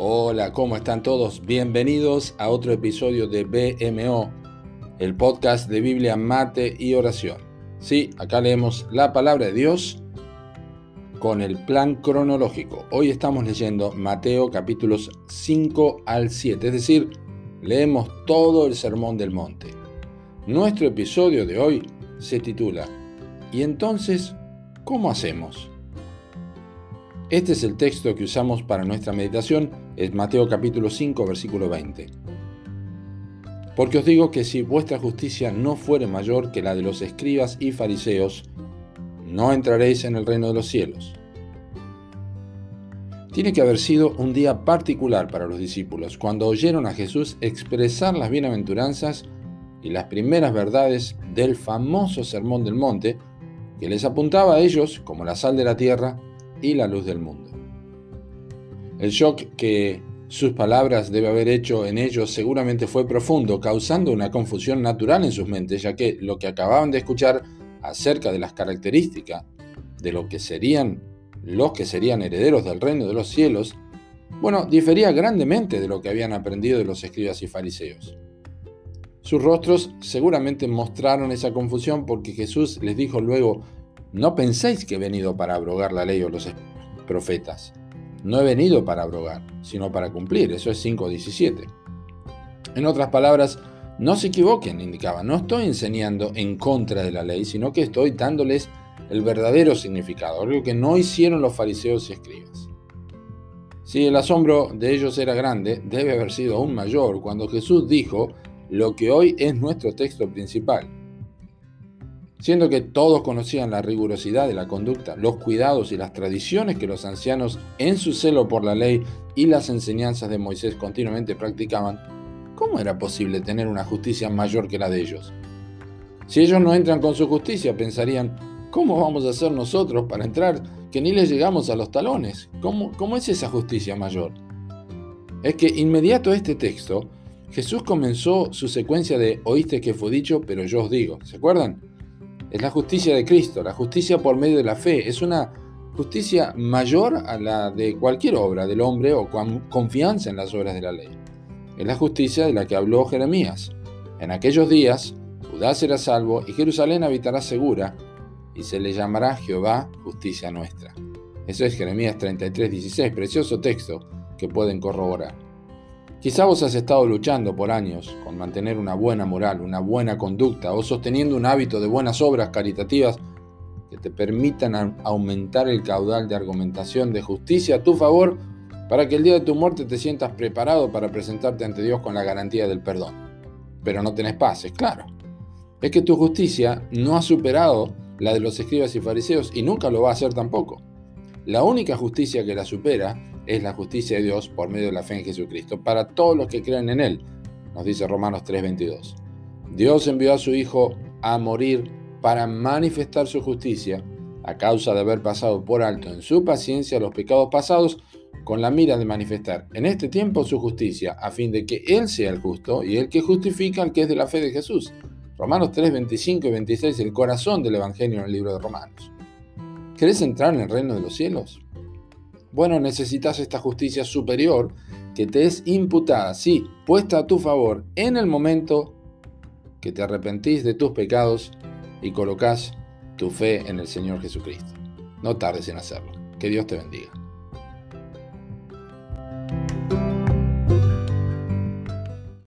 Hola, ¿cómo están todos? Bienvenidos a otro episodio de BMO, el podcast de Biblia, Mate y Oración. Sí, acá leemos la palabra de Dios con el plan cronológico. Hoy estamos leyendo Mateo capítulos 5 al 7, es decir, leemos todo el Sermón del Monte. Nuestro episodio de hoy se titula ¿Y entonces cómo hacemos? Este es el texto que usamos para nuestra meditación, es Mateo capítulo 5, versículo 20. Porque os digo que si vuestra justicia no fuere mayor que la de los escribas y fariseos, no entraréis en el reino de los cielos. Tiene que haber sido un día particular para los discípulos cuando oyeron a Jesús expresar las bienaventuranzas y las primeras verdades del famoso Sermón del Monte, que les apuntaba a ellos como la sal de la tierra y la luz del mundo. El shock que sus palabras debe haber hecho en ellos seguramente fue profundo, causando una confusión natural en sus mentes, ya que lo que acababan de escuchar acerca de las características de lo que serían los que serían herederos del reino de los cielos, bueno, difería grandemente de lo que habían aprendido de los escribas y fariseos. Sus rostros seguramente mostraron esa confusión porque Jesús les dijo luego, no penséis que he venido para abrogar la ley o los profetas. No he venido para abrogar, sino para cumplir. Eso es 5.17. En otras palabras, no se equivoquen, indicaba. No estoy enseñando en contra de la ley, sino que estoy dándoles el verdadero significado, algo que no hicieron los fariseos y escribas. Si el asombro de ellos era grande, debe haber sido aún mayor cuando Jesús dijo lo que hoy es nuestro texto principal. Siendo que todos conocían la rigurosidad de la conducta, los cuidados y las tradiciones que los ancianos, en su celo por la ley y las enseñanzas de Moisés continuamente practicaban, ¿cómo era posible tener una justicia mayor que la de ellos? Si ellos no entran con su justicia, pensarían, ¿cómo vamos a hacer nosotros para entrar que ni les llegamos a los talones? ¿Cómo, cómo es esa justicia mayor? Es que inmediato a este texto, Jesús comenzó su secuencia de oíste que fue dicho, pero yo os digo. ¿Se acuerdan? Es la justicia de Cristo, la justicia por medio de la fe. Es una justicia mayor a la de cualquier obra del hombre o con confianza en las obras de la ley. Es la justicia de la que habló Jeremías. En aquellos días, Judá será salvo y Jerusalén habitará segura, y se le llamará Jehová justicia nuestra. Eso es Jeremías 33, 16, precioso texto que pueden corroborar. Quizá vos has estado luchando por años con mantener una buena moral, una buena conducta o sosteniendo un hábito de buenas obras caritativas que te permitan aumentar el caudal de argumentación de justicia a tu favor para que el día de tu muerte te sientas preparado para presentarte ante Dios con la garantía del perdón. Pero no tenés paz, es claro. Es que tu justicia no ha superado la de los escribas y fariseos y nunca lo va a hacer tampoco. La única justicia que la supera es la justicia de Dios por medio de la fe en Jesucristo, para todos los que creen en Él, nos dice Romanos 3:22. Dios envió a su Hijo a morir para manifestar su justicia a causa de haber pasado por alto en su paciencia los pecados pasados con la mira de manifestar en este tiempo su justicia, a fin de que Él sea el justo y el que justifica al que es de la fe de Jesús. Romanos 3, 25 y 26, el corazón del Evangelio en el libro de Romanos. ¿Querés entrar en el reino de los cielos? Bueno, necesitas esta justicia superior que te es imputada, sí, puesta a tu favor en el momento que te arrepentís de tus pecados y colocas tu fe en el Señor Jesucristo. No tardes en hacerlo. Que Dios te bendiga.